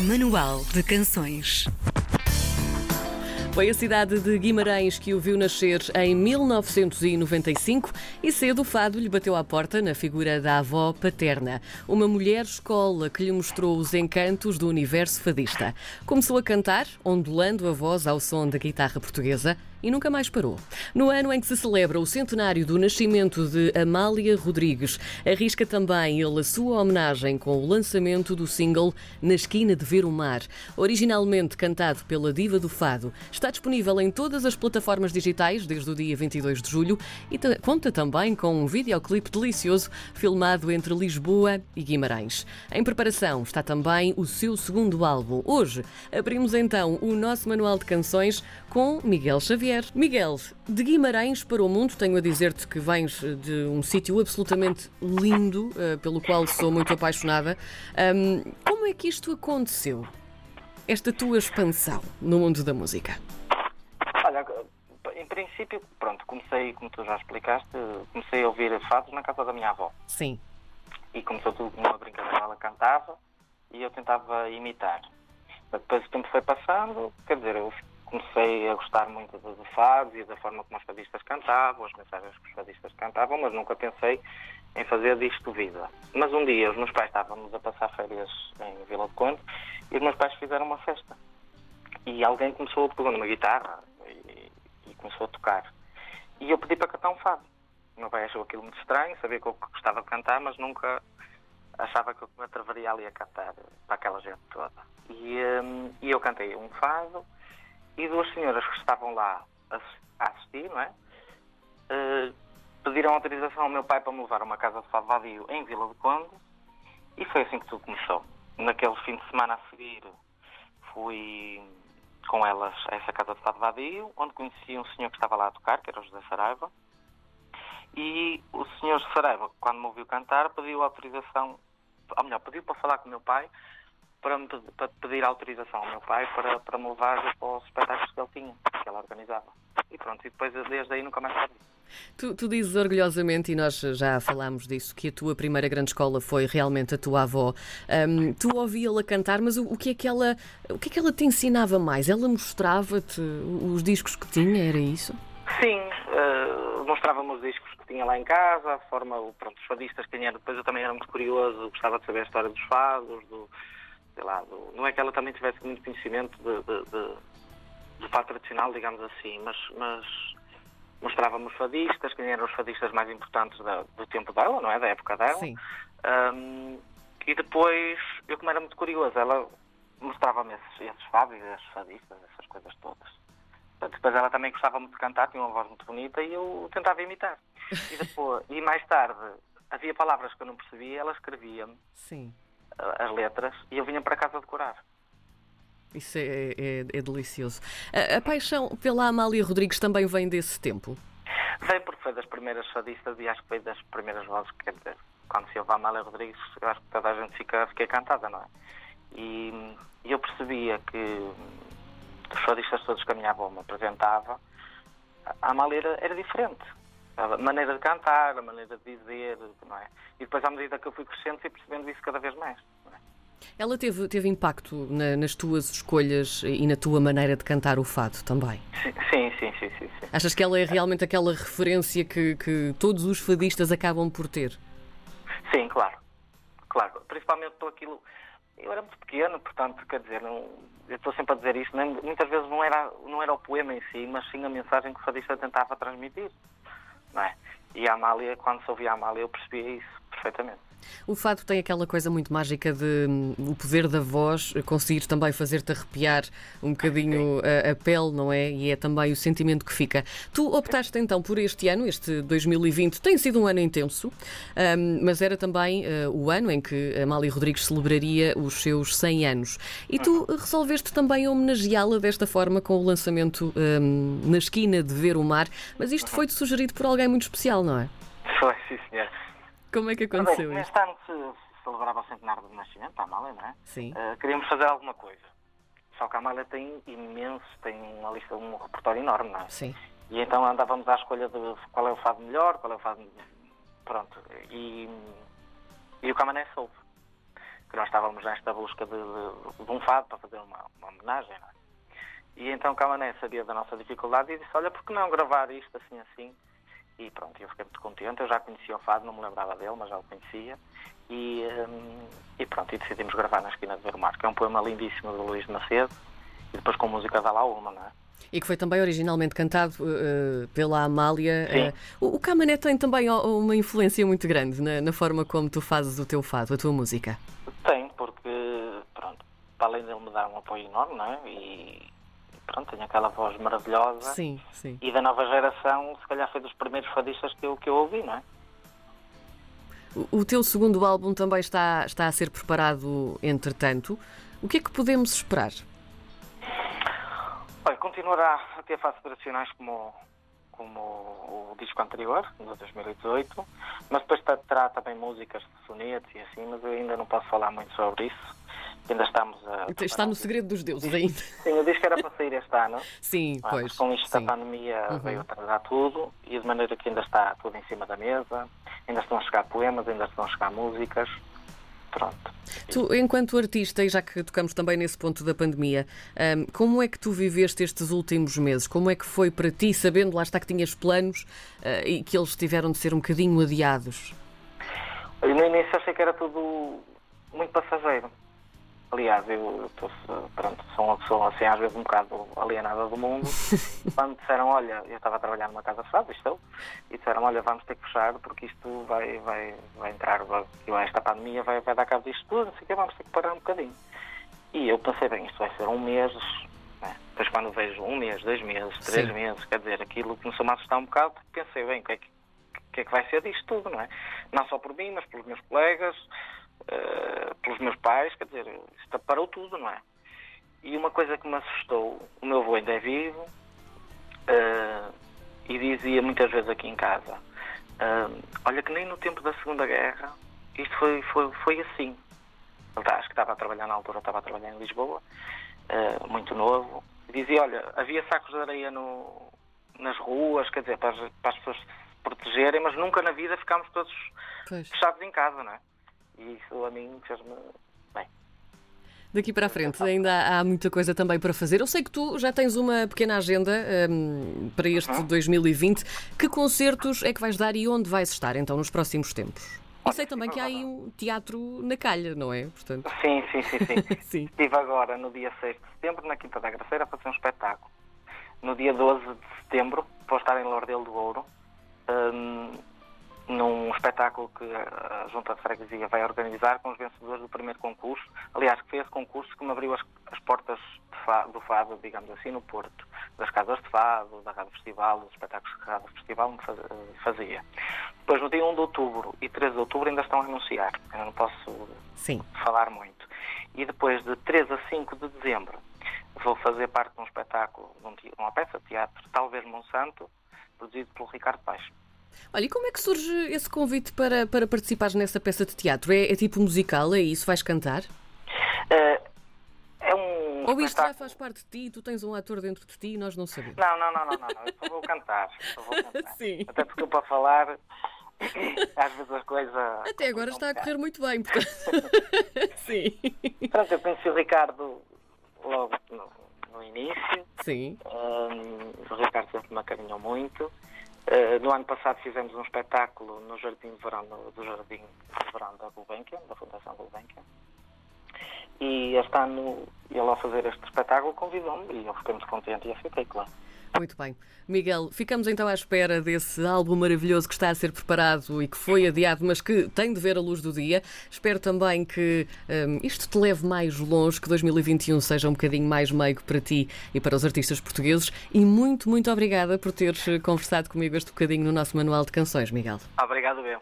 Manual de Canções. Foi a cidade de Guimarães que o viu nascer em 1995 e cedo o fado lhe bateu à porta na figura da avó paterna, uma mulher escola que lhe mostrou os encantos do universo fadista. Começou a cantar, ondulando a voz ao som da guitarra portuguesa e nunca mais parou. No ano em que se celebra o centenário do nascimento de Amália Rodrigues, arrisca também ele a sua homenagem com o lançamento do single Na Esquina de Ver o Mar, originalmente cantado pela diva do fado. Está disponível em todas as plataformas digitais desde o dia 22 de julho e conta também com um videoclipe delicioso filmado entre Lisboa e Guimarães. Em preparação está também o seu segundo álbum. Hoje abrimos então o nosso manual de canções com Miguel Xavier. Miguel, de Guimarães para o mundo, tenho a dizer-te que vens de um sítio absolutamente lindo, uh, pelo qual sou muito apaixonada. Como é que isto aconteceu? Esta tua expansão no mundo da música? Princípio, pronto, comecei, como tu já explicaste, comecei a ouvir fados na casa da minha avó. Sim. E começou tudo como uma brincadeira, ela cantava e eu tentava imitar. Depois o tempo foi passando, quer dizer, eu comecei a gostar muito de fados e da forma como os fadistas cantavam, as mensagens que os fadistas cantavam, mas nunca pensei em fazer disto vida. Mas um dia os meus pais estávamos a passar férias em Vila do Conde e os meus pais fizeram uma festa. E alguém começou a pegar uma guitarra começou a tocar. E eu pedi para cantar um fado. O meu pai achou aquilo muito estranho, sabia que eu gostava de cantar, mas nunca achava que eu me atreveria ali a cantar para aquela gente toda. E, um, e eu cantei um fado e duas senhoras que estavam lá a assistir, não é? Uh, pediram autorização ao meu pai para me levar a uma casa de fado vadio em Vila do Conde e foi assim que tudo começou. Naquele fim de semana a seguir fui com elas a essa casa de fado vadio, onde conheci um senhor que estava lá a tocar, que era o José Saraiva, e o senhor Saraiva, quando me ouviu cantar, pediu autorização, ou melhor, pediu para falar com o meu pai para, me, para pedir autorização ao meu pai para, para me levar para os espetáculos que ele tinha, que ele organizava. E pronto, e depois desde aí nunca mais sabia. Tu, tu, dizes orgulhosamente, e nós já falámos disso, que a tua primeira grande escola foi realmente a tua avó. Um, tu ouvia-la cantar, mas o, o, que é que ela, o que é que ela te ensinava mais? Ela mostrava-te os discos que tinha, era isso? Sim, uh, mostrava-me os discos que tinha lá em casa, a forma, pronto, os fadistas que tinha. Depois eu também era muito curioso, gostava de saber a história dos fados, do, sei lá, do, não é que ela também tivesse muito conhecimento de, de, de, do fado tradicional, digamos assim, mas, mas mostrava-me os fadistas, quem eram os fadistas mais importantes da, do tempo dela, não é? Da época dela. Sim. Um, e depois, eu como era muito curioso, ela mostrava-me esses, esses fados esses fadistas, essas coisas todas. Depois ela também gostava muito de cantar, tinha uma voz muito bonita e eu tentava imitar. E depois, e mais tarde, havia palavras que eu não percebia, ela escrevia-me. Sim as letras e eu vinha para casa decorar. Isso é, é, é delicioso. A, a, paixão pela Amália Rodrigues também vem desse tempo? Vem porque foi das primeiras fadistas e acho que foi das primeiras vozes, dizer, quando se ouve a Amália Rodrigues, acho que toda a gente fica, fica encantada, não é? E, e eu percebia que os fadistas todos que a minha avó me apresentava, a Amália era, era diferente a maneira de cantar, a maneira de dizer, não é? E depois, à medida que eu fui crescendo, fui percebendo isso cada vez mais. É? Ela teve, teve impacto na, nas tuas escolhas e na tua maneira de cantar o fado também? Sim, sim, sim. sim, sim. Achas que ela é realmente aquela referência que, que todos os fadistas acabam por ter? Sim, claro. Claro. Principalmente por aquilo. Eu era muito pequeno, portanto, quer dizer, não, eu estou sempre a dizer isto, muitas vezes não era, não era o poema em si, mas sim a mensagem que o fadista tentava transmitir não é? E a Amália, quando se ouvia a Amália, eu percebia isso perfeitamente. O fado tem aquela coisa muito mágica de um, o poder da voz conseguir também fazer-te arrepiar um bocadinho a, a, pele, não é? E é também o sentimento que fica. Tu optaste então por este ano, este 2020, tem sido um ano intenso, um, mas era também uh, o ano em que a Amália Rodrigues celebraria os seus 100 anos. E tu resolveste também homenageá-la desta forma com o lançamento um, na esquina de Ver o Mar, mas isto foi-te sugerido por alguém muito especial, não é? Foi, sim, senhor. Como é que aconteceu Bem? Neste ano se celebrava o centenário do nascimento da Amália, não é? Sim. Uh, queríamos fazer alguma coisa. Só que a Amália tem imenso, tem uma lista, um repertório enorme, não é? Sim. E então andávamos à escolha de qual é o fado melhor, qual é o fado. Pronto. E, e o Camané soube. que nós estávamos nesta busca de, de, de um fado para fazer uma, uma homenagem. Não é? E então Camané sabia da nossa dificuldade e disse: Olha, por que não gravar isto assim assim? E pronto, eu fiquei muito contente. Eu já conhecia o fado, não me lembrava dele, mas já o conhecia. E, hum, e pronto, e decidimos gravar na esquina de Vermar, que é um poema lindíssimo do Luís de Macedo e depois com música da Lauma, não é? E que foi também originalmente cantado uh, pela Amália. Uh, o, o Camané tem também uma influência muito grande na, na, forma como tu fazes o teu fado, a tua música. Tem, porque, pronto, para além dele me dar um apoio enorme, não é? E pronto, tem aquela voz maravilhosa. Sim, sim. E da nova geração, se calhar foi dos primeiros fadistas que eu, que eu ouvi, não é? O, o teu segundo álbum também está, está a ser preparado, entretanto. O que é que podemos esperar? Olha, continuará a ter fases operacionais como, como o disco anterior, de 2018, mas depois terá também músicas de sonetos e assim, mas eu ainda não posso falar muito sobre isso. Ainda estamos a. Está no segredo dos deuses ainda. Sim, o disco era para sair este ano. Sim, ah, pois. Com isto sim. da pandemia uhum. veio atrasar tudo e de maneira que ainda está tudo em cima da mesa, ainda estão a chegar poemas, ainda estão a chegar músicas. Pronto. Tu, enquanto artista, e já que tocamos também nesse ponto da pandemia, um, como é que tu viveste estes últimos meses? Como é que foi para ti, sabendo lá está que tinhas planos uh, e que eles tiveram de ser um bocadinho adiados? Eu, no início achei que era tudo muito passageiro. Aliás, eu tô, pronto, sou uma pessoa assim, às vezes um bocado alienada do mundo. Quando disseram, olha, eu estava a trabalhar numa casa fechada, estou, e disseram, olha, vamos ter que fechar porque isto vai, vai, vai entrar, vai, esta pandemia vai, vai dar cabo disto tudo, não sei o que, vamos ter que parar um bocadinho. E eu pensei, bem, isto vai ser um mês, né? depois quando vejo um mês, dois meses, três Sim. meses, quer dizer, aquilo começou-me a assustar um bocado, pensei, bem, o que é que, que, é que vai ser disto tudo, não é? Não só por mim, mas pelos meus colegas, Uh, pelos meus pais, quer dizer, isto parou tudo, não é? E uma coisa que me assustou, o meu avô ainda é vivo uh, e dizia muitas vezes aqui em casa, uh, olha que nem no tempo da Segunda Guerra isto foi, foi, foi assim. Ele acho que estava a trabalhar na altura, estava a trabalhar em Lisboa, muito novo, dizia, olha, havia sacos de areia no, nas ruas, quer dizer, para as, para as pessoas se protegerem, mas nunca na vida ficámos todos pois. fechados em casa, não é? E isso a mim fez-me bem. Daqui para a frente ainda há muita coisa também para fazer. Eu sei que tu já tens uma pequena agenda um, para este uhum. 2020. Que concertos é que vais dar e onde vais estar então nos próximos tempos? E sei também que há aí um teatro na calha, não é? Portanto... Sim, sim, sim, sim. sim. Estive agora no dia 6 de setembro na Quinta da Graceira a fazer um espetáculo. No dia 12 de setembro vou estar em Lordelo do Ouro. Um, num espetáculo que a Junta de Freguesia vai organizar com os vencedores do primeiro concurso. Aliás, que foi esse concurso que me abriu as, as portas fado, do fado, digamos assim, no Porto. Das casas de fado, da Rádio Festival, dos espetáculos que a Rádio Festival me fazia. Depois, no dia 1 de outubro e 13 de outubro ainda estão a anunciar. Eu não posso Sim. falar muito. E depois, de 3 a 5 de dezembro, vou fazer parte de um espetáculo, de uma peça de teatro, Talvez Monsanto, produzido pelo Ricardo Paixo. Olha, e como é que surge esse convite para, para participares nessa peça de teatro? É, é tipo musical, é isso? Vais cantar? Uh, é um. Ou isto já faz parte de ti, tu tens um ator dentro de ti e nós não sabemos? Não, não, não, não, não, eu só vou cantar. Só vou cantar. Sim. Até porque para falar. Às vezes as coisas. Até agora está a correr muito bem, portanto. Sim. Pronto, eu conheci o Ricardo logo no, no início. Sim. Um, o Ricardo sempre me acarinhou muito. Uh, no ano passado fizemos um espetáculo no Jardim de Verão, do Jardim de Verão da Gulbenkian, da Fundação Gulbenkian. E este ano, ele ao fazer este espetáculo convidou-me e eu fiquei muito contente e aceitei, claro. Muito bem. Miguel, ficamos então à espera desse álbum maravilhoso que está a ser preparado e que foi adiado, mas que tem de ver a luz do dia. Espero também que um, isto te leve mais longe, que 2021 seja um bocadinho mais meigo para ti e para os artistas portugueses. E muito, muito obrigada por teres conversado comigo este bocadinho no nosso Manual de Canções, Miguel. Obrigado, eu.